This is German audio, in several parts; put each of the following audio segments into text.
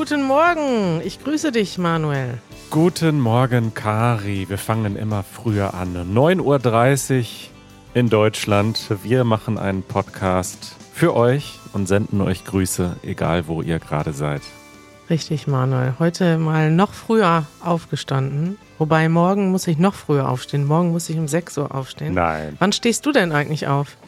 Guten Morgen, ich grüße dich, Manuel. Guten Morgen, Kari. Wir fangen immer früher an. 9.30 Uhr in Deutschland. Wir machen einen Podcast für euch und senden euch Grüße, egal wo ihr gerade seid. Richtig, Manuel. Heute mal noch früher aufgestanden. Wobei morgen muss ich noch früher aufstehen. Morgen muss ich um 6 Uhr aufstehen. Nein. Wann stehst du denn eigentlich auf?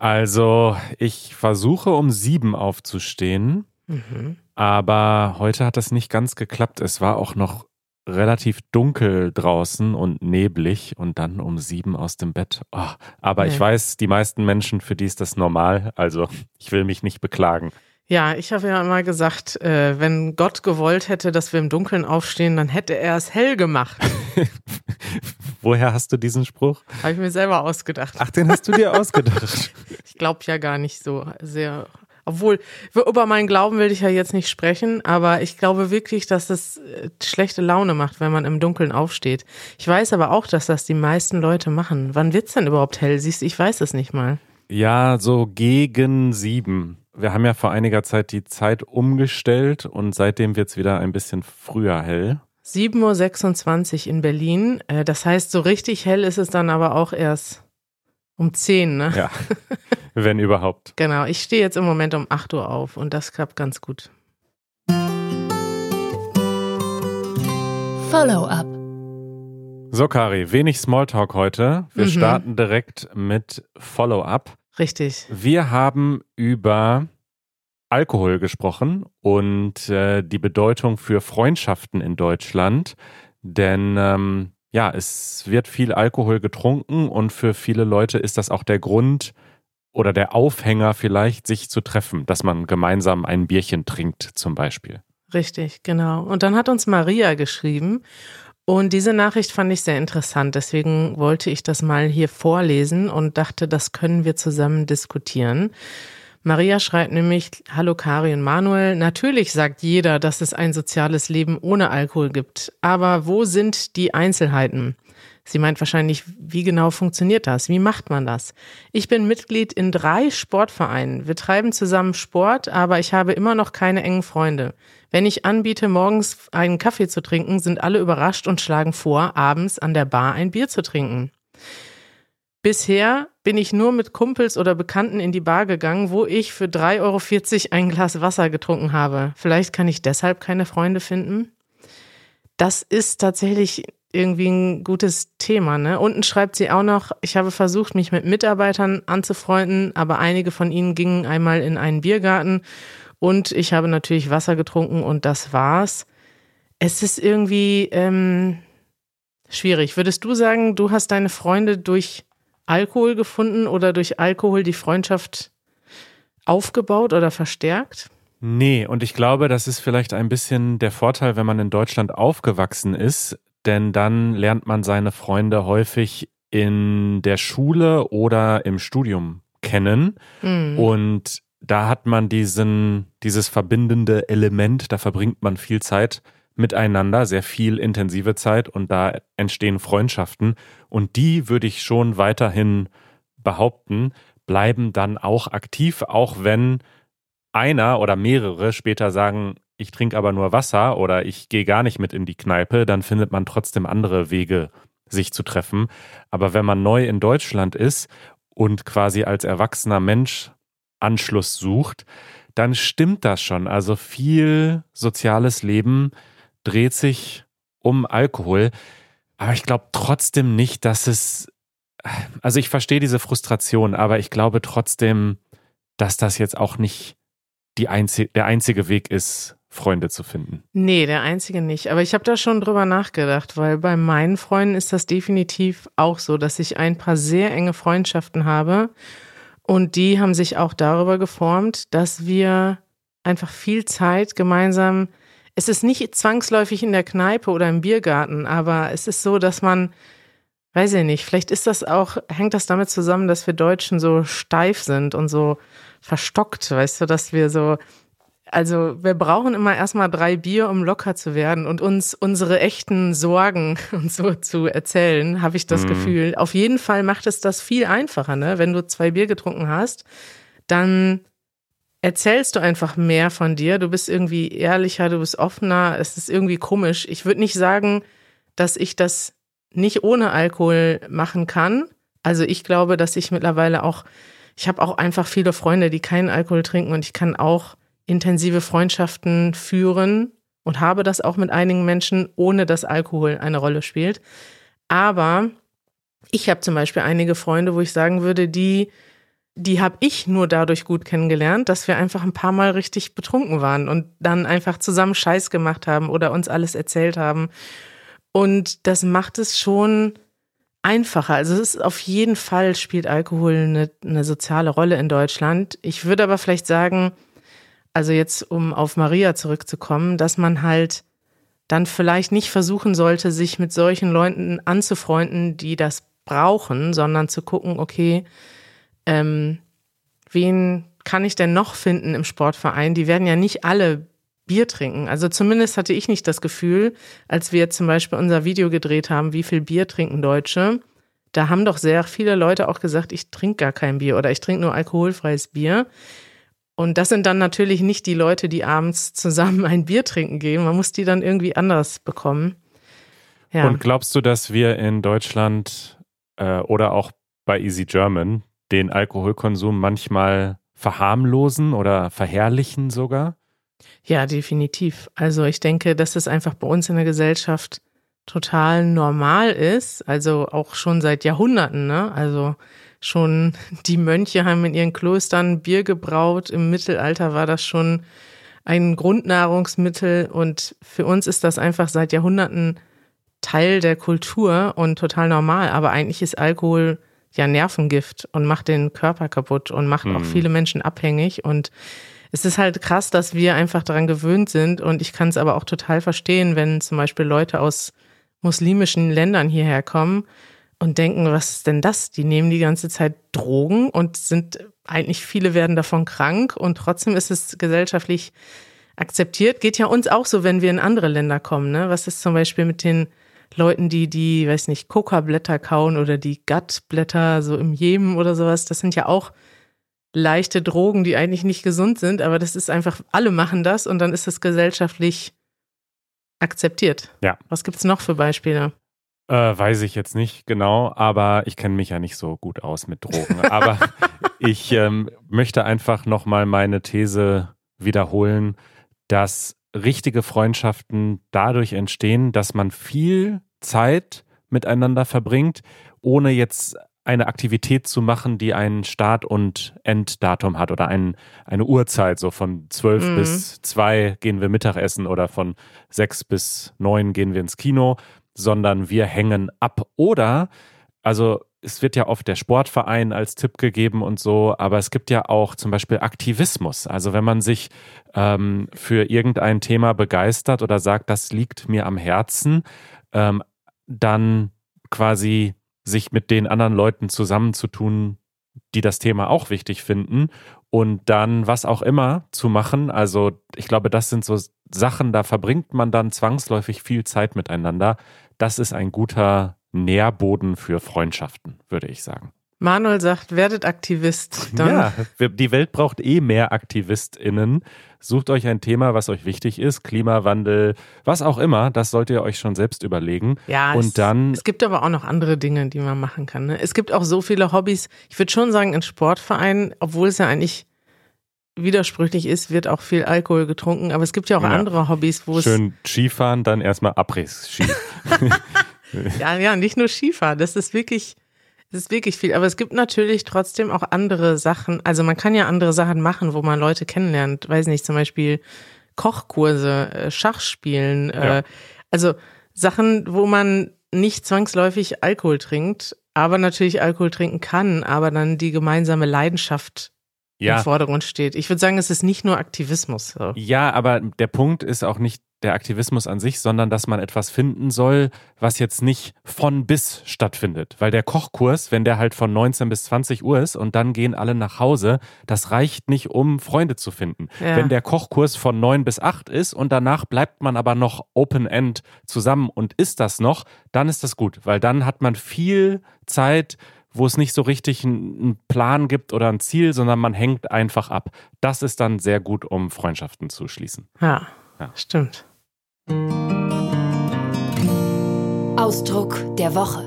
Also, ich versuche um sieben aufzustehen. Mhm. Aber heute hat das nicht ganz geklappt. Es war auch noch relativ dunkel draußen und neblig und dann um sieben aus dem Bett. Oh, aber Nee. ich weiß, die meisten Menschen, für die ist das normal. Also ich will mich nicht beklagen. Ja, ich habe ja immer gesagt, äh, wenn Gott gewollt hätte, dass wir im Dunkeln aufstehen, dann hätte er es hell gemacht. Woher hast du diesen Spruch? habe ich mir selber ausgedacht. Ach, den hast du dir ausgedacht. Ich glaube ja gar nicht so sehr. Obwohl, über meinen Glauben will ich ja jetzt nicht sprechen, aber ich glaube wirklich, dass es äh, schlechte Laune macht, wenn man im Dunkeln aufsteht. Ich weiß aber auch, dass das die meisten Leute machen. Wann wird's denn überhaupt hell? Siehst du, ich weiß es nicht mal. Ja, so gegen sieben. Wir haben ja vor einiger Zeit die Zeit umgestellt und seitdem wird's wieder ein bisschen früher hell. 7.26 Uhr in Berlin. Äh, Das heißt, so richtig hell ist es dann aber auch erst um 10, ne? Ja, wenn überhaupt. Genau. Ich stehe jetzt im Moment um 8 Uhr auf und das klappt ganz gut. Follow-up. So, Kari, wenig Smalltalk heute. Wir Mhm. starten direkt mit Follow-up. Richtig. Wir haben über Alkohol gesprochen und äh, die Bedeutung für Freundschaften in Deutschland. Denn ähm, ja, es wird viel Alkohol getrunken und für viele Leute ist das auch der Grund oder der Aufhänger vielleicht, sich zu treffen, dass man gemeinsam ein Bierchen trinkt zum Beispiel. Richtig, genau. Und dann hat uns Maria geschrieben und diese Nachricht fand ich sehr interessant. Deswegen wollte ich das mal hier vorlesen und dachte, das können wir zusammen diskutieren. Maria schreibt nämlich, Hallo Kari und Manuel, natürlich sagt jeder, dass es ein soziales Leben ohne Alkohol gibt. Aber wo sind die Einzelheiten? Sie meint wahrscheinlich, wie genau funktioniert das? Wie macht man das? Ich bin Mitglied in drei Sportvereinen. Wir treiben zusammen Sport, aber ich habe immer noch keine engen Freunde. Wenn ich anbiete, morgens einen Kaffee zu trinken, sind alle überrascht und schlagen vor, abends an der Bar ein Bier zu trinken. Bisher bin ich nur mit Kumpels oder Bekannten in die Bar gegangen, wo ich für 3,40 Euro ein Glas Wasser getrunken habe. Vielleicht kann ich deshalb keine Freunde finden. Das ist tatsächlich irgendwie ein gutes Thema. Ne? Unten schreibt sie auch noch, ich habe versucht, mich mit Mitarbeitern anzufreunden, aber einige von ihnen gingen einmal in einen Biergarten und ich habe natürlich Wasser getrunken und das war's. Es ist irgendwie ähm, schwierig. Würdest du sagen, du hast deine Freunde durch Alkohol gefunden oder durch Alkohol die Freundschaft aufgebaut oder verstärkt? Nee, und ich glaube, das ist vielleicht ein bisschen der Vorteil, wenn man in Deutschland aufgewachsen ist, denn dann lernt man seine Freunde häufig in der Schule oder im Studium kennen Hm. und da hat man diesen, dieses verbindende Element, da verbringt man viel Zeit miteinander, sehr viel intensive Zeit und da entstehen Freundschaften und die würde ich schon weiterhin behaupten, bleiben dann auch aktiv, auch wenn einer oder mehrere später sagen, ich trinke aber nur Wasser oder ich gehe gar nicht mit in die Kneipe, dann findet man trotzdem andere Wege, sich zu treffen. Aber wenn man neu in Deutschland ist und quasi als erwachsener Mensch Anschluss sucht, dann stimmt das schon. Also viel soziales Leben dreht sich um Alkohol. Aber ich glaube trotzdem nicht, dass es, also ich verstehe diese Frustration, aber ich glaube trotzdem, dass das jetzt auch nicht die einzig, der einzige Weg ist, Freunde zu finden. Nee, der einzige nicht. Aber ich habe da schon drüber nachgedacht, weil bei meinen Freunden ist das definitiv auch so, dass ich ein paar sehr enge Freundschaften habe. Und die haben sich auch darüber geformt, dass wir einfach viel Zeit gemeinsam. Es ist nicht zwangsläufig in der Kneipe oder im Biergarten, aber es ist so, dass man, weiß ich nicht, vielleicht ist das auch, hängt das damit zusammen, dass wir Deutschen so steif sind und so verstockt, weißt du, dass wir so, also wir brauchen immer erstmal drei Bier, um locker zu werden und uns unsere echten Sorgen und so zu erzählen, habe ich das Mhm. Gefühl. Auf jeden Fall macht es das viel einfacher, ne? Wenn du zwei Bier getrunken hast, dann erzählst du einfach mehr von dir. Du bist irgendwie ehrlicher, du bist offener. Es ist irgendwie komisch. Ich würde nicht sagen, dass ich das nicht ohne Alkohol machen kann. Also ich glaube, dass ich mittlerweile auch, ich habe auch einfach viele Freunde, die keinen Alkohol trinken und ich kann auch intensive Freundschaften führen und habe das auch mit einigen Menschen, ohne dass Alkohol eine Rolle spielt. Aber ich habe zum Beispiel einige Freunde, wo ich sagen würde, die die habe ich nur dadurch gut kennengelernt, dass wir einfach ein paar Mal richtig betrunken waren und dann einfach zusammen Scheiß gemacht haben oder uns alles erzählt haben. Und das macht es schon einfacher. Also es ist auf jeden Fall spielt Alkohol eine, eine soziale Rolle in Deutschland. Ich würde aber vielleicht sagen, also jetzt um auf Maria zurückzukommen, dass man halt dann vielleicht nicht versuchen sollte, sich mit solchen Leuten anzufreunden, die das brauchen, sondern zu gucken, okay, ähm, wen kann ich denn noch finden im Sportverein? Die werden ja nicht alle Bier trinken. Also zumindest hatte ich nicht das Gefühl, als wir zum Beispiel unser Video gedreht haben, wie viel Bier trinken Deutsche. Da haben doch sehr viele Leute auch gesagt, ich trinke gar kein Bier oder ich trinke nur alkoholfreies Bier. Und das sind dann natürlich nicht die Leute, die abends zusammen ein Bier trinken gehen. Man muss die dann irgendwie anders bekommen. Ja. Und glaubst du, dass wir in Deutschland äh, oder auch bei Easy German den Alkoholkonsum manchmal verharmlosen oder verherrlichen sogar? Ja, definitiv. Also ich denke, dass es einfach bei uns in der Gesellschaft total normal ist, also auch schon seit Jahrhunderten, ne? Also schon die Mönche haben in ihren Klöstern Bier gebraut. Im Mittelalter war das schon ein Grundnahrungsmittel und für uns ist das einfach seit Jahrhunderten Teil der Kultur und total normal. Aber eigentlich ist Alkohol ja Nervengift und macht den Körper kaputt und macht mhm. auch viele Menschen abhängig. Und es ist halt krass, dass wir einfach daran gewöhnt sind. Und ich kann es aber auch total verstehen, wenn zum Beispiel Leute aus muslimischen Ländern hierher kommen und denken, was ist denn das? Die nehmen die ganze Zeit Drogen und sind eigentlich viele werden davon krank und trotzdem ist es gesellschaftlich akzeptiert. Geht ja uns auch so, wenn wir in andere Länder kommen. Ne? Was ist zum Beispiel mit den Leuten, die die, weiß nicht, Coca-Blätter kauen oder die Gut-Blätter so im Jemen oder sowas, das sind ja auch leichte Drogen, die eigentlich nicht gesund sind, aber das ist einfach, alle machen das und dann ist das gesellschaftlich akzeptiert. Ja. Was gibt's noch für Beispiele? Äh, weiß ich jetzt nicht genau, aber ich kenne mich ja nicht so gut aus mit Drogen. aber ich ähm, möchte einfach nochmal meine These wiederholen, dass richtige Freundschaften dadurch entstehen, dass man viel Zeit miteinander verbringt, ohne jetzt eine Aktivität zu machen, die einen Start- und Enddatum hat oder ein, eine Uhrzeit, so von zwölf mhm. bis zwei gehen wir Mittagessen oder von sechs bis neun gehen wir ins Kino, sondern wir hängen ab. Oder, also es wird ja oft der Sportverein als Tipp gegeben und so, aber es gibt ja auch zum Beispiel Aktivismus. Also wenn man sich ähm, für irgendein Thema begeistert oder sagt, das liegt mir am Herzen, ähm, dann quasi sich mit den anderen Leuten zusammenzutun, die das Thema auch wichtig finden und dann was auch immer zu machen. Also ich glaube, das sind so Sachen, da verbringt man dann zwangsläufig viel Zeit miteinander. Das ist ein guter Nährboden für Freundschaften, würde ich sagen. Manuel sagt, werdet Aktivist. Dann ja, die Welt braucht eh mehr AktivistInnen. Sucht euch ein Thema, was euch wichtig ist, Klimawandel, was auch immer, das solltet ihr euch schon selbst überlegen. Ja, und es, dann. Es gibt aber auch noch andere Dinge, die man machen kann. Ne? Es gibt auch so viele Hobbys. Ich würde schon sagen, in Sportvereinen, obwohl es ja eigentlich widersprüchlich ist, wird auch viel Alkohol getrunken. Aber es gibt ja auch ja. andere Hobbys, wo es. Schön Skifahren, dann erstmal Abriss-Ski. ja, ja, nicht nur Skifahren. Das ist wirklich, das ist wirklich viel. Aber es gibt natürlich trotzdem auch andere Sachen. Also man kann ja andere Sachen machen, wo man Leute kennenlernt. Weiß nicht, zum Beispiel Kochkurse, äh, Schachspielen. Äh, ja. Also Sachen, wo man nicht zwangsläufig Alkohol trinkt, aber natürlich Alkohol trinken kann, aber dann die gemeinsame Leidenschaft ja. im Vordergrund steht. Ich würde sagen, es ist nicht nur Aktivismus. So. Ja, aber der Punkt ist auch nicht der Aktivismus an sich, sondern dass man etwas finden soll, was jetzt nicht von bis stattfindet. Weil der Kochkurs, wenn der halt von 19 bis 20 Uhr ist und dann gehen alle nach Hause, das reicht nicht, um Freunde zu finden. Ja. Wenn der Kochkurs von 9 bis 8 ist und danach bleibt man aber noch Open-End zusammen und ist das noch, dann ist das gut, weil dann hat man viel Zeit, wo es nicht so richtig einen Plan gibt oder ein Ziel, sondern man hängt einfach ab. Das ist dann sehr gut, um Freundschaften zu schließen. Ja, ja. stimmt. Ausdruck der Woche.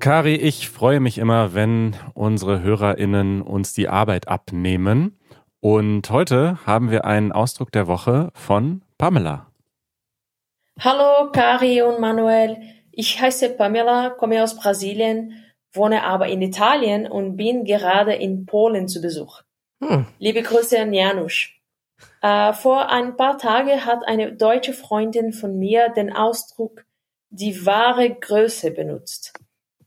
Kari, ich freue mich immer, wenn unsere HörerInnen uns die Arbeit abnehmen. Und heute haben wir einen Ausdruck der Woche von Pamela. Hallo Kari und Manuel. Ich heiße Pamela, komme aus Brasilien, wohne aber in Italien und bin gerade in Polen zu Besuch. Hm. Liebe Grüße an Janusz. Äh, vor ein paar Tagen hat eine deutsche Freundin von mir den Ausdruck die wahre Größe benutzt.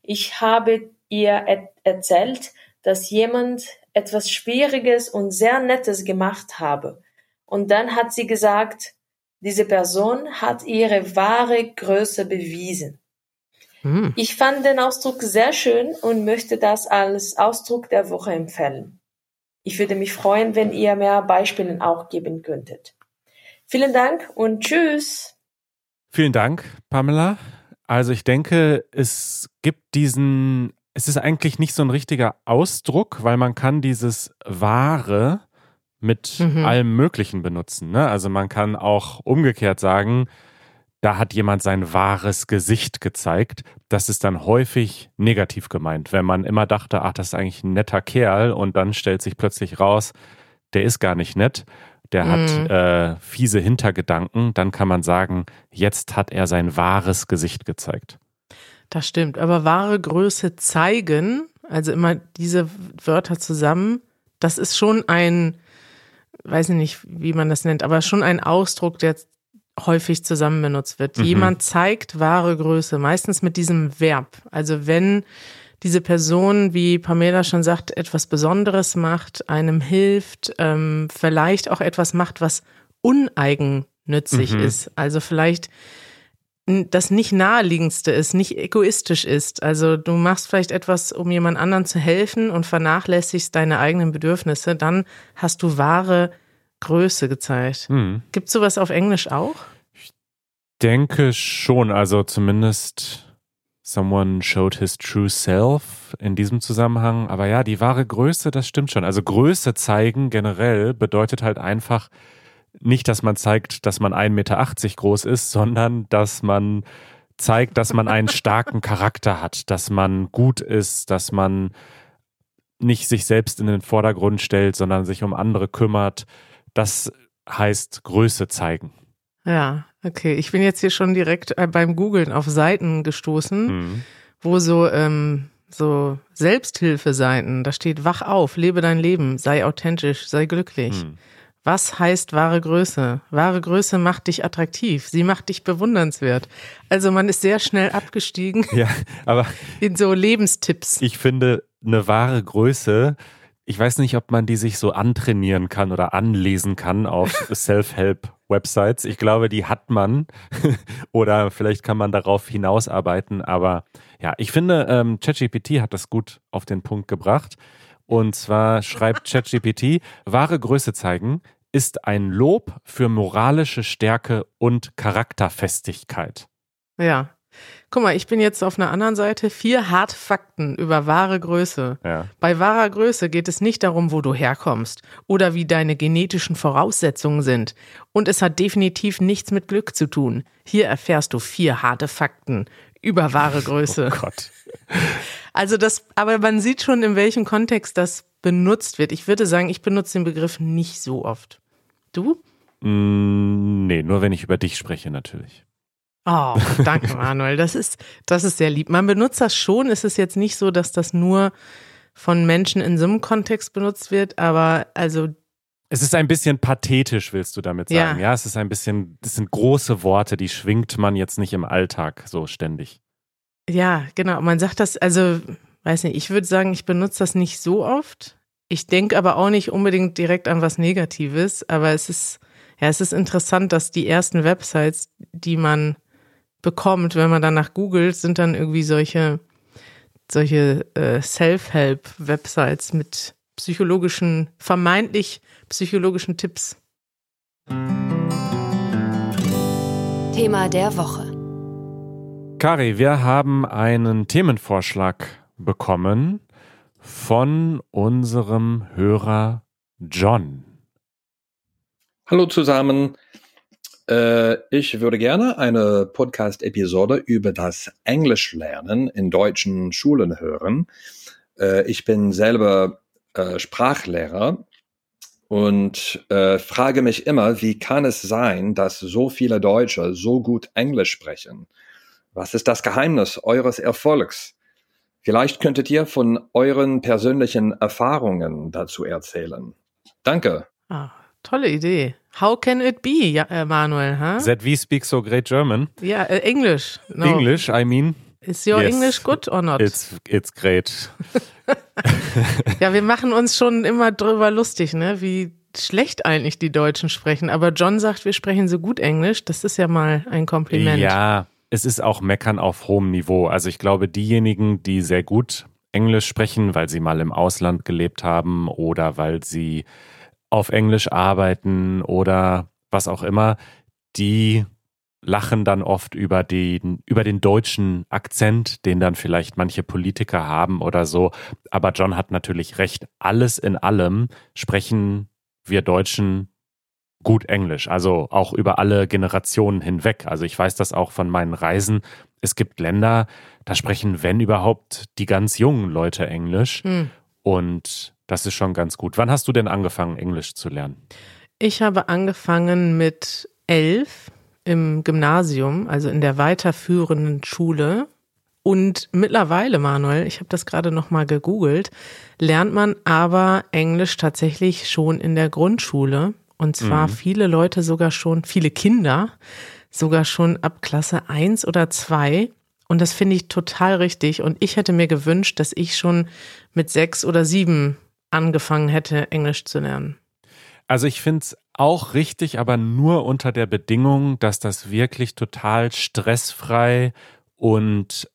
Ich habe ihr er erzählt, dass jemand etwas Schwieriges und sehr Nettes gemacht habe. Und dann hat sie gesagt, diese Person hat ihre wahre Größe bewiesen. Hm. Ich fand den Ausdruck sehr schön und möchte das als Ausdruck der Woche empfehlen. Ich würde mich freuen, wenn ihr mehr Beispiele auch geben könntet. Vielen Dank und tschüss. Vielen Dank, Pamela. Also ich denke, es gibt diesen, es ist eigentlich nicht so ein richtiger Ausdruck, weil man kann dieses wahre mit mhm. allem Möglichen benutzen. Ne? Also man kann auch umgekehrt sagen, da hat jemand sein wahres Gesicht gezeigt. Das ist dann häufig negativ gemeint, wenn man immer dachte, ach, das ist eigentlich ein netter Kerl und dann stellt sich plötzlich raus, der ist gar nicht nett der hat mhm. äh, fiese Hintergedanken, dann kann man sagen, jetzt hat er sein wahres Gesicht gezeigt. Das stimmt, aber wahre Größe zeigen, also immer diese Wörter zusammen, das ist schon ein, weiß ich nicht, wie man das nennt, aber schon ein Ausdruck, der häufig zusammen benutzt wird. Mhm. Jemand zeigt wahre Größe, meistens mit diesem Verb. Also wenn diese Person, wie Pamela schon sagt, etwas Besonderes macht, einem hilft, ähm, vielleicht auch etwas macht, was uneigennützig mhm. ist. Also vielleicht das nicht naheliegendste ist, nicht egoistisch ist. Also du machst vielleicht etwas, um jemand anderen zu helfen und vernachlässigst deine eigenen Bedürfnisse, dann hast du wahre Größe gezeigt. Mhm. Gibt es sowas auf Englisch auch? Ich denke schon, also zumindest Someone showed his true self in diesem Zusammenhang. Aber ja, die wahre Größe, das stimmt schon. Also Größe zeigen generell bedeutet halt einfach nicht, dass man zeigt, dass man 1,80 Meter groß ist, sondern dass man zeigt, dass man einen starken Charakter hat, dass man gut ist, dass man nicht sich selbst in den Vordergrund stellt, sondern sich um andere kümmert. Das heißt Größe zeigen. Ja, okay. Ich bin jetzt hier schon direkt äh, beim Googlen auf Seiten gestoßen, mhm. wo so, ähm, so Selbsthilfeseiten, da steht, wach auf, lebe dein Leben, sei authentisch, sei glücklich. Mhm. Was heißt wahre Größe? Wahre Größe macht dich attraktiv. Sie macht dich bewundernswert. Also man ist sehr schnell abgestiegen. Ja, aber in so Lebenstipps. Ich finde, eine wahre Größe ich weiß nicht, ob man die sich so antrainieren kann oder anlesen kann auf Self-Help-Websites. Ich glaube, die hat man oder vielleicht kann man darauf hinausarbeiten. Aber ja, ich finde, ähm, ChatGPT hat das gut auf den Punkt gebracht. Und zwar schreibt ChatGPT, wahre Größe zeigen ist ein Lob für moralische Stärke und Charakterfestigkeit. Ja, Guck mal, ich bin jetzt auf einer anderen Seite. Vier harte Fakten über wahre Größe. Ja. Bei wahrer Größe geht es nicht darum, wo du herkommst oder wie deine genetischen Voraussetzungen sind. Und es hat definitiv nichts mit Glück zu tun. Hier erfährst du vier harte Fakten über wahre Größe. Oh Gott. Also das, aber man sieht schon, in welchem Kontext das benutzt wird. Ich würde sagen, ich benutze den Begriff nicht so oft. Du? Mm, nee, nur wenn ich über dich spreche, natürlich. Oh, danke, Manuel. Das ist, das ist sehr lieb. Man benutzt das schon. Es ist jetzt nicht so, dass das nur von Menschen in so einem Kontext benutzt wird, aber also. Es ist ein bisschen pathetisch, willst du damit sagen? Ja, ja es ist ein bisschen, das sind große Worte, die schwingt man jetzt nicht im Alltag so ständig. Ja, genau. Man sagt das, also, weiß nicht, ich würde sagen, ich benutze das nicht so oft. Ich denke aber auch nicht unbedingt direkt an was Negatives, aber es ist, ja, es ist interessant, dass die ersten Websites, die man bekommt, wenn man danach googelt, sind dann irgendwie solche, solche äh, Self-Help-Websites mit psychologischen, vermeintlich psychologischen Tipps. Thema der Woche. Kari, wir haben einen Themenvorschlag bekommen von unserem Hörer John. Hallo zusammen. Äh, ich würde gerne eine Podcast-Episode über das Englischlernen in deutschen Schulen hören. Äh, ich bin selber äh, Sprachlehrer und äh, frage mich immer, wie kann es sein, dass so viele Deutsche so gut Englisch sprechen? Was ist das Geheimnis eures Erfolgs? Vielleicht könntet ihr von euren persönlichen Erfahrungen dazu erzählen. Danke. Ah, tolle Idee. How can it be, ja, äh, Manuel? Huh? That we speak so great German? Ja, äh, English. No. English, I mean. Is your yes, English good or not? It's, it's great. ja, wir machen uns schon immer drüber lustig, ne? wie schlecht eigentlich die Deutschen sprechen. Aber John sagt, wir sprechen so gut Englisch. Das ist ja mal ein Kompliment. Ja, es ist auch Meckern auf hohem Niveau. Also ich glaube, diejenigen, die sehr gut Englisch sprechen, weil sie mal im Ausland gelebt haben oder weil sie auf Englisch arbeiten oder was auch immer, die lachen dann oft über den, über den deutschen Akzent, den dann vielleicht manche Politiker haben oder so. Aber John hat natürlich recht. Alles in allem sprechen wir Deutschen gut Englisch, also auch über alle Generationen hinweg. Also ich weiß das auch von meinen Reisen. Es gibt Länder, da sprechen, wenn überhaupt, die ganz jungen Leute Englisch. Hm. Und das ist schon ganz gut. Wann hast du denn angefangen, Englisch zu lernen? Ich habe angefangen mit elf im Gymnasium, also in der weiterführenden Schule. Und mittlerweile, Manuel, ich habe das gerade noch mal gegoogelt, lernt man aber Englisch tatsächlich schon in der Grundschule. Und zwar mhm. viele Leute sogar schon, viele Kinder sogar schon ab Klasse eins oder zwei. Und das finde ich total richtig. Und ich hätte mir gewünscht, dass ich schon mit sechs oder sieben angefangen hätte, Englisch zu lernen. Also ich finde es auch richtig, aber nur unter der Bedingung, dass das wirklich total stressfrei und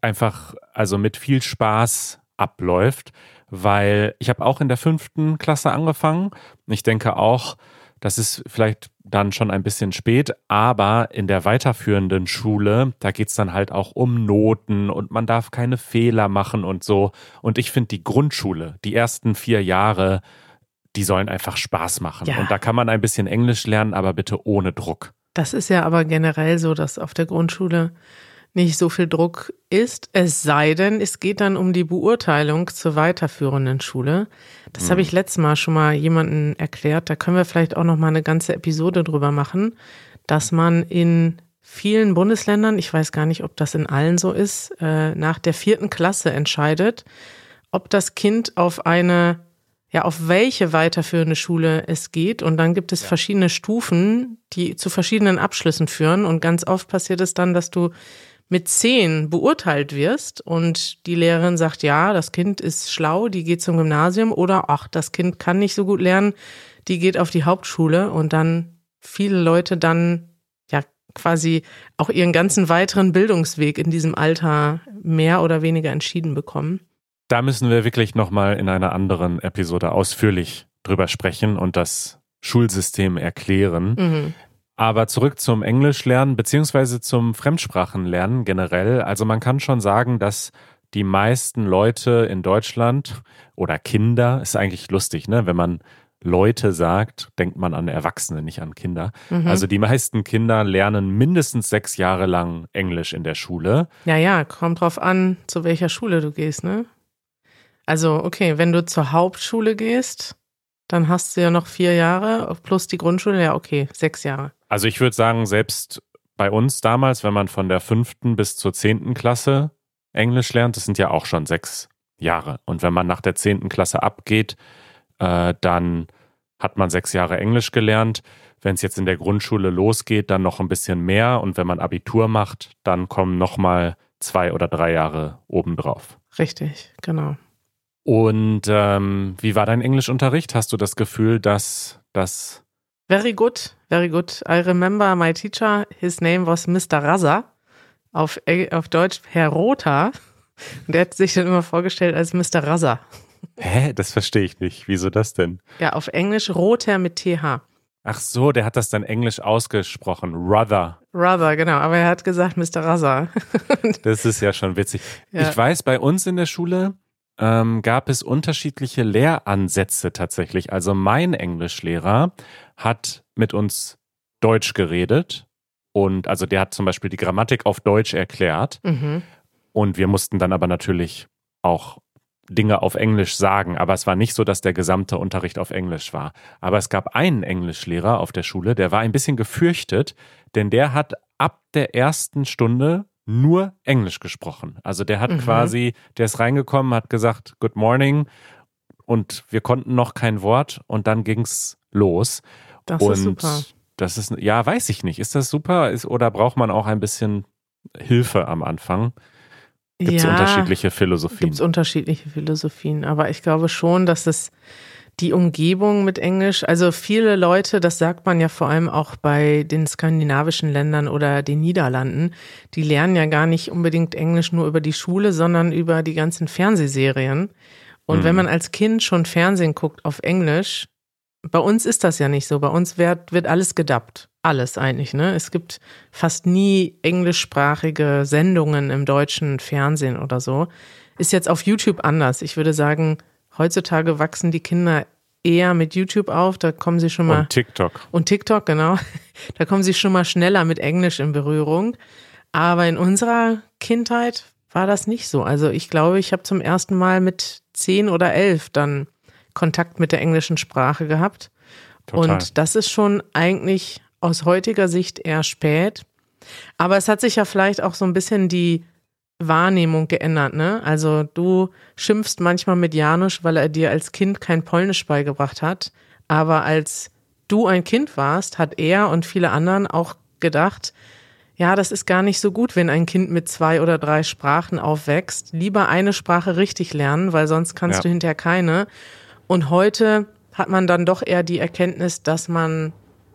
einfach, also mit viel Spaß abläuft weil ich habe auch in der fünften Klasse angefangen. Ich denke auch, das ist vielleicht dann schon ein bisschen spät, aber in der weiterführenden Schule, da geht's dann halt auch um Noten und man darf keine Fehler machen und so. Und ich finde die Grundschule, die ersten vier Jahre, die sollen einfach Spaß machen. Ja. Und da kann man ein bisschen Englisch lernen, aber bitte ohne Druck. Das ist ja aber generell so, dass auf der Grundschule nicht so viel Druck ist, es sei denn, es geht dann um die Beurteilung zur weiterführenden Schule. Das mhm. habe ich letztes Mal schon mal jemanden erklärt. Da können wir vielleicht auch noch mal eine ganze Episode drüber machen, dass man in vielen Bundesländern, ich weiß gar nicht, ob das in allen so ist, äh, nach der vierten Klasse entscheidet, ob das Kind auf eine ja, auf welche weiterführende Schule es geht. Und dann gibt es ja. verschiedene Stufen, die zu verschiedenen Abschlüssen führen. Und ganz oft passiert es dann, dass du mit zehn beurteilt wirst und die Lehrerin sagt, ja, das Kind ist schlau, die geht zum Gymnasium oder ach, das Kind kann nicht so gut lernen, die geht auf die Hauptschule und dann viele Leute dann ja quasi auch ihren ganzen weiteren Bildungsweg in diesem Alter mehr oder weniger entschieden bekommen. Da müssen wir wirklich nochmal in einer anderen Episode ausführlich drüber sprechen und das Schulsystem erklären. Mhm. Aber zurück zum Englischlernen beziehungsweise zum Fremdsprachenlernen generell. Also man kann schon sagen, dass die meisten Leute in Deutschland oder Kinder, ist eigentlich lustig, ne? Wenn man Leute sagt, denkt man an Erwachsene, nicht an Kinder. Mhm. Also die meisten Kinder lernen mindestens sechs Jahre lang Englisch in der Schule. Ja, ja, kommt drauf an, zu welcher Schule du gehst, ne? Also, okay, wenn du zur Hauptschule gehst, dann hast du ja noch vier Jahre plus die Grundschule, ja, okay, sechs Jahre. Also ich würde sagen, selbst bei uns damals, wenn man von der fünften bis zur zehnten Klasse Englisch lernt, das sind ja auch schon sechs Jahre. Und wenn man nach der zehnten Klasse abgeht, äh, dann hat man sechs Jahre Englisch gelernt. Wenn es jetzt in der Grundschule losgeht, dann noch ein bisschen mehr. Und wenn man Abitur macht, dann kommen nochmal zwei oder drei Jahre obendrauf. Richtig, genau. Und ähm, wie war dein Englischunterricht? Hast du das Gefühl, dass das Very good, very good. I remember my teacher, his name was Mr. Razza. Auf, auf Deutsch Herr Rother. Und der hat sich dann immer vorgestellt als Mr. Razza. Hä? Das verstehe ich nicht. Wieso das denn? Ja, auf Englisch Rother mit TH. Ach so, der hat das dann englisch ausgesprochen. Rother. Rother, genau. Aber er hat gesagt Mr. Rother. das ist ja schon witzig. Ja. Ich weiß, bei uns in der Schule ähm, gab es unterschiedliche Lehransätze tatsächlich. Also mein Englischlehrer hat mit uns Deutsch geredet und also der hat zum Beispiel die Grammatik auf Deutsch erklärt. Mhm. Und wir mussten dann aber natürlich auch Dinge auf Englisch sagen, aber es war nicht so, dass der gesamte Unterricht auf Englisch war. Aber es gab einen Englischlehrer auf der Schule, der war ein bisschen gefürchtet, denn der hat ab der ersten Stunde nur Englisch gesprochen. Also der hat mhm. quasi, der ist reingekommen, hat gesagt, Good morning und wir konnten noch kein Wort und dann ging's los. Das und ist super. Das ist, ja, weiß ich nicht. Ist das super ist, oder braucht man auch ein bisschen Hilfe am Anfang? Gibt es ja, unterschiedliche Philosophien? Gibt es unterschiedliche Philosophien, aber ich glaube schon, dass es die Umgebung mit Englisch, also viele Leute, das sagt man ja vor allem auch bei den skandinavischen Ländern oder den Niederlanden, die lernen ja gar nicht unbedingt Englisch nur über die Schule, sondern über die ganzen Fernsehserien. Und mhm. wenn man als Kind schon Fernsehen guckt auf Englisch, bei uns ist das ja nicht so. Bei uns wird, wird alles gedappt. Alles eigentlich, ne? Es gibt fast nie englischsprachige Sendungen im deutschen Fernsehen oder so. Ist jetzt auf YouTube anders. Ich würde sagen, heutzutage wachsen die Kinder eher mit YouTube auf. Da kommen sie schon mal. Und TikTok. Und TikTok, genau. Da kommen sie schon mal schneller mit Englisch in Berührung. Aber in unserer Kindheit war das nicht so. Also ich glaube, ich habe zum ersten Mal mit zehn oder elf dann Kontakt mit der englischen Sprache gehabt. Total. Und das ist schon eigentlich aus heutiger Sicht eher spät. Aber es hat sich ja vielleicht auch so ein bisschen die Wahrnehmung geändert, ne? Also du schimpfst manchmal mit Janusz, weil er dir als Kind kein Polnisch beigebracht hat. Aber als du ein Kind warst, hat er und viele anderen auch gedacht, ja, das ist gar nicht so gut, wenn ein Kind mit zwei oder drei Sprachen aufwächst. Lieber eine Sprache richtig lernen, weil sonst kannst ja. du hinterher keine. Und heute hat man dann doch eher die Erkenntnis, dass man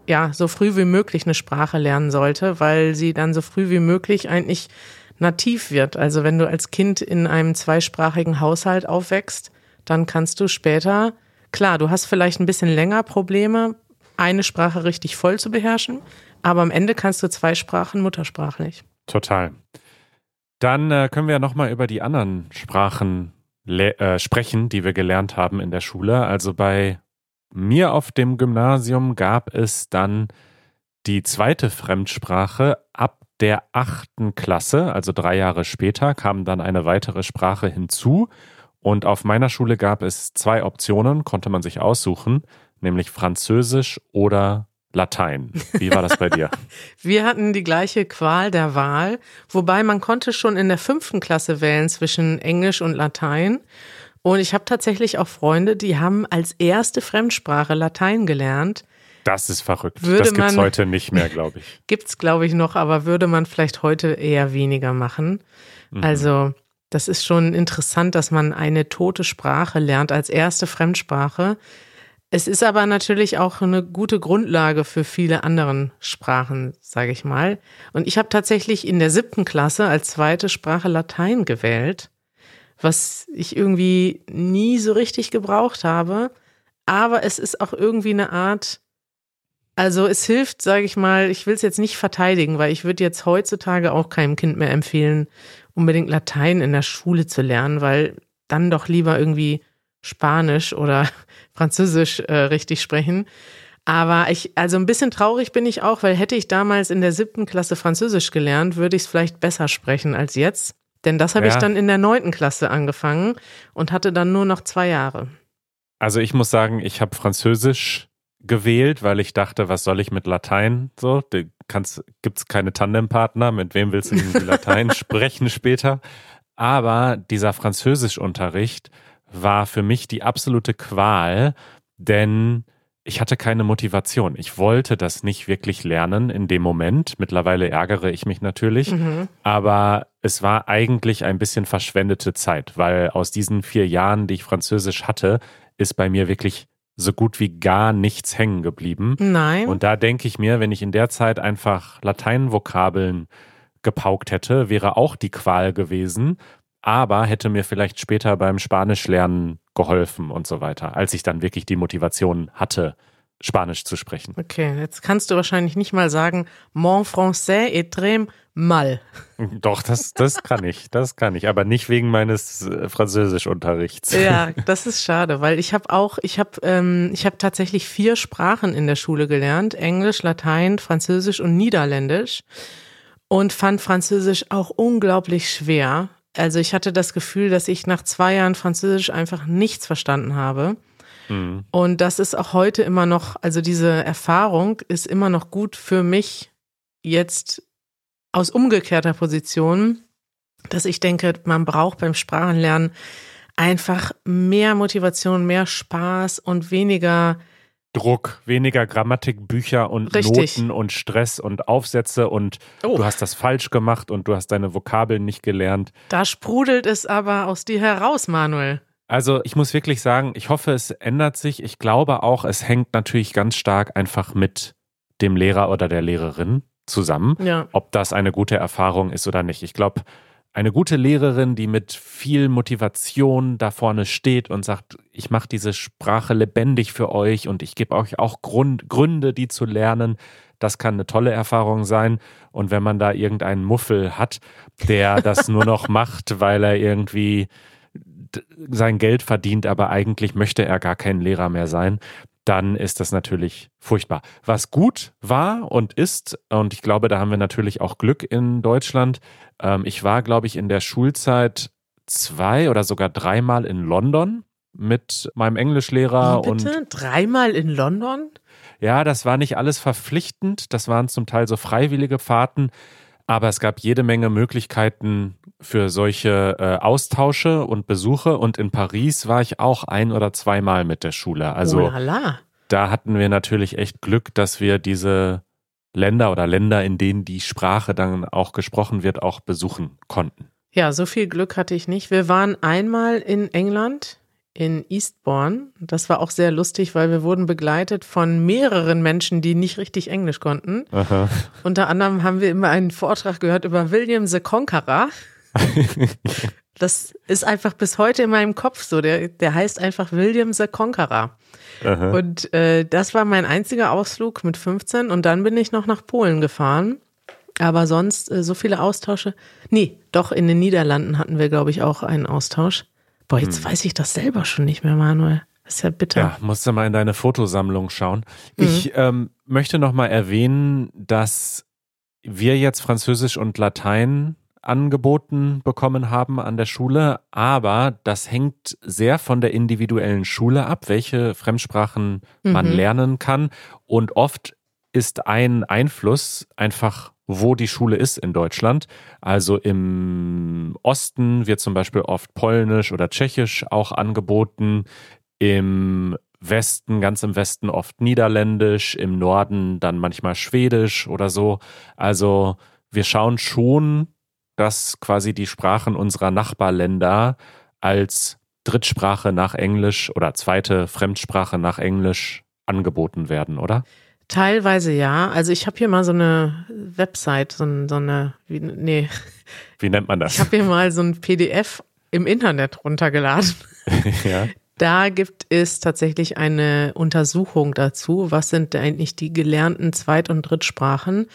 ja so früh wie möglich eine Sprache lernen sollte, weil sie dann so früh wie möglich eigentlich nativ wird. Also wenn du als Kind in einem zweisprachigen Haushalt aufwächst, dann kannst du später, klar, du hast vielleicht ein bisschen länger Probleme, eine Sprache richtig voll zu beherrschen, aber am Ende kannst du zwei Sprachen muttersprachlich. Total. Dann äh, können wir ja nochmal über die anderen Sprachen äh, sprechen, die wir gelernt haben in der Schule. Also bei mir auf dem Gymnasium gab es dann die zweite Fremdsprache ab der achten Klasse, also drei Jahre später, kam dann eine weitere Sprache hinzu. Und auf meiner Schule gab es zwei Optionen, konnte man sich aussuchen, nämlich Französisch oder Latein. Wie war das bei dir? Wir hatten die gleiche Qual der Wahl, wobei man konnte schon in der fünften Klasse wählen zwischen Englisch und Latein. Und ich habe tatsächlich auch Freunde, die haben als erste Fremdsprache Latein gelernt. Das ist verrückt. Würde das gibt's man, heute nicht mehr, glaube ich. Gibt's, glaube ich, noch, aber würde man vielleicht heute eher weniger machen. Mhm. Also, das ist schon interessant, dass man eine tote Sprache lernt als erste Fremdsprache. Es ist aber natürlich auch eine gute Grundlage für viele anderen Sprachen, sage ich mal. Und ich habe tatsächlich in der siebten Klasse als zweite Sprache Latein gewählt, was ich irgendwie nie so richtig gebraucht habe. Aber es ist auch irgendwie eine Art, also es hilft, sage ich mal, ich will es jetzt nicht verteidigen, weil ich würde jetzt heutzutage auch keinem Kind mehr empfehlen, unbedingt Latein in der Schule zu lernen, weil dann doch lieber irgendwie Spanisch oder Französisch äh, richtig sprechen. Aber ich, also ein bisschen traurig bin ich auch, weil hätte ich damals in der siebten Klasse Französisch gelernt, würde ich es vielleicht besser sprechen als jetzt. Denn das habe ja. ich dann in der neunten Klasse angefangen und hatte dann nur noch zwei Jahre. Also ich muss sagen, ich habe Französisch gewählt, weil ich dachte, was soll ich mit Latein? So, gibt es keine Tandempartner, mit wem willst du Latein sprechen später? Aber dieser Französischunterricht, war für mich die absolute Qual, denn ich hatte keine Motivation. Ich wollte das nicht wirklich lernen in dem Moment. Mittlerweile ärgere ich mich natürlich, mhm. aber es war eigentlich ein bisschen verschwendete Zeit, weil aus diesen vier Jahren, die ich Französisch hatte, ist bei mir wirklich so gut wie gar nichts hängen geblieben. Nein. Und da denke ich mir, wenn ich in der Zeit einfach Lateinvokabeln gepaukt hätte, wäre auch die Qual gewesen aber hätte mir vielleicht später beim Spanischlernen geholfen und so weiter, als ich dann wirklich die Motivation hatte, Spanisch zu sprechen. Okay, jetzt kannst du wahrscheinlich nicht mal sagen, mon français est très mal. Doch, das, das kann ich, das kann ich, aber nicht wegen meines äh, Französischunterrichts. Ja, das ist schade, weil ich habe auch, ich habe, ähm, ich habe tatsächlich vier Sprachen in der Schule gelernt: Englisch, Latein, Französisch und Niederländisch und fand Französisch auch unglaublich schwer. Also ich hatte das Gefühl, dass ich nach zwei Jahren Französisch einfach nichts verstanden habe. Mhm. Und das ist auch heute immer noch, also diese Erfahrung ist immer noch gut für mich jetzt aus umgekehrter Position, dass ich denke, man braucht beim Sprachenlernen einfach mehr Motivation, mehr Spaß und weniger Druck, weniger Grammatikbücher und Richtig. Noten und Stress und Aufsätze und Oh. du hast das falsch gemacht und du hast deine Vokabeln nicht gelernt. Da sprudelt es aber aus dir heraus, Manuel. Also ich muss wirklich sagen, ich hoffe, es ändert sich. Ich glaube auch, es hängt natürlich ganz stark einfach mit dem Lehrer oder der Lehrerin zusammen, Ja. ob das eine gute Erfahrung ist oder nicht. Ich glaube, eine gute Lehrerin, die mit viel Motivation da vorne steht und sagt, ich mache diese Sprache lebendig für euch und ich gebe euch auch Grund, Gründe, die zu lernen, das kann eine tolle Erfahrung sein. Und wenn man da irgendeinen Muffel hat, der das nur noch macht, weil er irgendwie sein Geld verdient, aber eigentlich möchte er gar kein Lehrer mehr sein, dann ist das natürlich furchtbar. Was gut war und ist, und ich glaube, da haben wir natürlich auch Glück in Deutschland. Ähm, ich war, glaube ich, in der Schulzeit zwei oder sogar dreimal in London mit meinem Englischlehrer Wie und bitte? Dreimal in London? ja, das war nicht alles verpflichtend, das waren zum Teil so freiwillige Fahrten, aber es gab jede Menge Möglichkeiten für solche äh, Austausche und Besuche und in Paris war ich auch ein oder zweimal mit der Schule. Also oh da hatten wir natürlich echt Glück, dass wir diese Länder oder Länder, in denen die Sprache dann auch gesprochen wird, auch besuchen konnten. Ja, so viel Glück hatte ich nicht. Wir waren einmal in England, in Eastbourne. Das war auch sehr lustig, weil wir wurden begleitet von mehreren Menschen, die nicht richtig Englisch konnten. Aha. Unter anderem haben wir immer einen Vortrag gehört über William the Conqueror. Das ist einfach bis heute in meinem Kopf so. Der, der heißt einfach William the Conqueror. Aha. Und äh, das war mein einziger Ausflug mit 15 und dann bin ich noch nach Polen gefahren. Aber sonst äh, so viele Austausche. Nee, doch in den Niederlanden hatten wir, glaube ich, auch einen Austausch. Boah, jetzt weiß ich das selber schon nicht mehr, Manuel. Das ist ja bitter. Ja, musst du mal in deine Fotosammlung schauen. Ich ähm, möchte noch mal erwähnen, dass wir jetzt Französisch und Latein angeboten bekommen haben an der Schule, aber das hängt sehr von der individuellen Schule ab, welche Fremdsprachen man Mhm. lernen kann. Und oft ist ein Einfluss einfach, wo die Schule ist in Deutschland. Also im Osten wird zum Beispiel oft Polnisch oder Tschechisch auch angeboten. Im Westen, ganz im Westen oft Niederländisch, im Norden dann manchmal Schwedisch oder so. Also wir schauen schon, dass quasi die Sprachen unserer Nachbarländer als Drittsprache nach Englisch oder zweite Fremdsprache nach Englisch angeboten werden, oder? Teilweise ja. Also ich habe hier mal so eine Website, so, ein- so eine, wie, nee, Wie nennt man ich das? habe hier mal so ein PDF im Internet runtergeladen. ja. Da gibt es tatsächlich eine Untersuchung dazu, was sind eigentlich die gelernten Zweit- und Drittsprachen.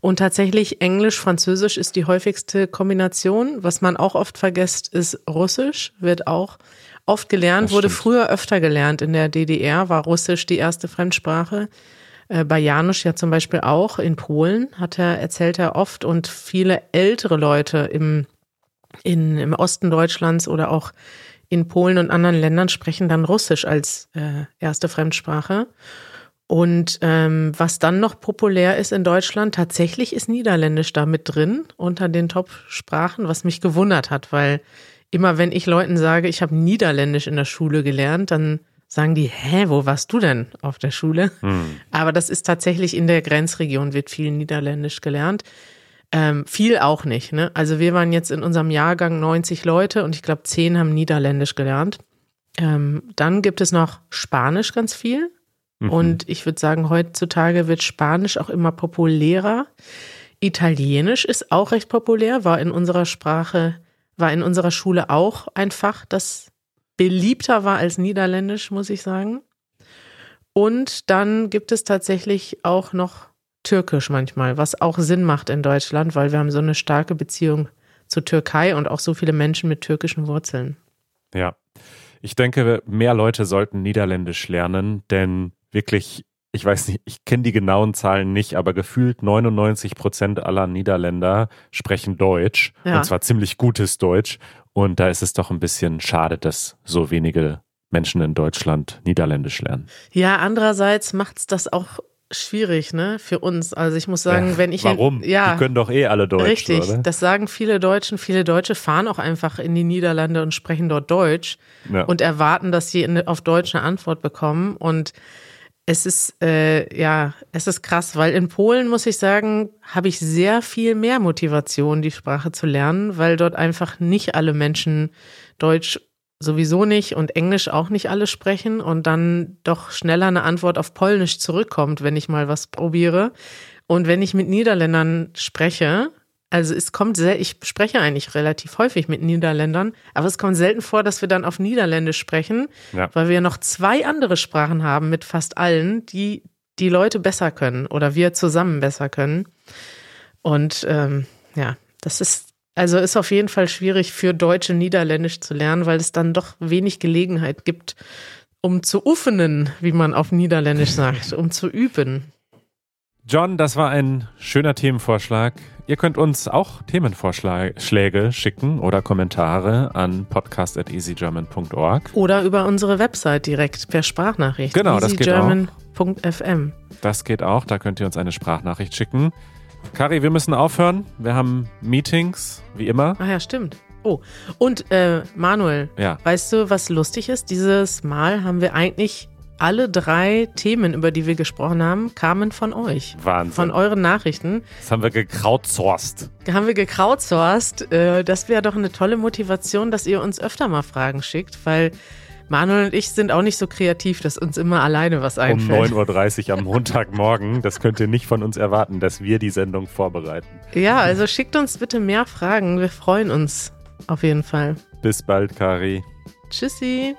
Und tatsächlich Englisch, Französisch ist die häufigste Kombination. Was man auch oft vergisst, ist Russisch, wird auch oft gelernt, wurde früher öfter gelernt. In der DDR war Russisch die erste Fremdsprache. Äh, Bei Janusz ja zum Beispiel auch in Polen, hat er, erzählt er oft und viele ältere Leute im, in, im Osten Deutschlands oder auch in Polen und anderen Ländern sprechen dann Russisch als äh, erste Fremdsprache. Und ähm, was dann noch populär ist in Deutschland, tatsächlich ist Niederländisch da mit drin unter den Top-Sprachen, was mich gewundert hat, weil immer wenn ich Leuten sage, ich habe Niederländisch in der Schule gelernt, dann sagen die, hä, wo warst du denn auf der Schule? Aber das ist tatsächlich in der Grenzregion wird viel Niederländisch gelernt. Ähm, viel auch nicht. Ne? Also wir waren jetzt in unserem Jahrgang 90 Leute und ich glaube, 10 haben Niederländisch gelernt. Ähm, dann gibt es noch Spanisch ganz viel. Mhm. Und ich würde sagen, heutzutage wird Spanisch auch immer populärer. Italienisch ist auch recht populär, war in unserer Sprache, war in unserer Schule auch ein Fach, das beliebter war als Niederländisch, muss ich sagen. Und dann gibt es tatsächlich auch noch Türkisch manchmal, was auch Sinn macht in Deutschland, weil wir haben so eine starke Beziehung zur Türkei und auch so viele Menschen mit türkischen Wurzeln. Ja, ich denke, mehr Leute sollten Niederländisch lernen, denn wirklich, ich weiß nicht, ich kenne die genauen Zahlen nicht, aber gefühlt 99 Prozent aller Niederländer sprechen Deutsch ja. und zwar ziemlich gutes Deutsch. Und da ist es doch ein bisschen schade, dass so wenige Menschen in Deutschland Niederländisch lernen. Ja, andererseits macht es das auch schwierig, ne, für uns. Also ich muss sagen, ja, wenn ich warum? In, ja, die können doch eh alle Deutsch. Richtig, oder? das sagen viele Deutschen. Viele Deutsche fahren auch einfach in die Niederlande und sprechen dort Deutsch ja. und erwarten, dass sie auf Deutsch eine Antwort bekommen. Und es ist äh, ja, es ist krass, weil in Polen muss ich sagen, habe ich sehr viel mehr Motivation, die Sprache zu lernen, weil dort einfach nicht alle Menschen Deutsch sowieso nicht und Englisch auch nicht alle sprechen und dann doch schneller eine Antwort auf Polnisch zurückkommt, wenn ich mal was probiere. Und wenn ich mit Niederländern spreche, also es kommt sehr, ich spreche eigentlich relativ häufig mit Niederländern, aber es kommt selten vor, dass wir dann auf Niederländisch sprechen, ja. weil wir noch zwei andere Sprachen haben mit fast allen, die die Leute besser können oder wir zusammen besser können. Und ähm, ja, das ist also ist auf jeden Fall schwierig für Deutsche Niederländisch zu lernen, weil es dann doch wenig Gelegenheit gibt, um zu uffenen, wie man auf Niederländisch sagt, um zu üben. John, das war ein schöner Themenvorschlag. Ihr könnt uns auch Themenvorschläge schicken oder Kommentare an podcast.easygerman.org. Oder über unsere Website direkt per Sprachnachricht. Genau, das geht auch. .fm. Das geht auch, da könnt ihr uns eine Sprachnachricht schicken. Kari, wir müssen aufhören. Wir haben Meetings, wie immer. Ah ja, stimmt. Oh, und äh, Manuel, ja. weißt du, was lustig ist? Dieses Mal haben wir eigentlich alle drei Themen, über die wir gesprochen haben, kamen von euch. Wahnsinn. Von euren Nachrichten. Das haben wir gekrautsourced. Haben wir gekrautsourced. Äh, das wäre doch eine tolle Motivation, dass ihr uns öfter mal Fragen schickt, weil Manuel und ich sind auch nicht so kreativ, dass uns immer alleine was einfällt. Um 9.30 Uhr am Montagmorgen. Das könnt ihr nicht von uns erwarten, dass wir die Sendung vorbereiten. Ja, also schickt uns bitte mehr Fragen. Wir freuen uns auf jeden Fall. Bis bald, Kari. Tschüssi.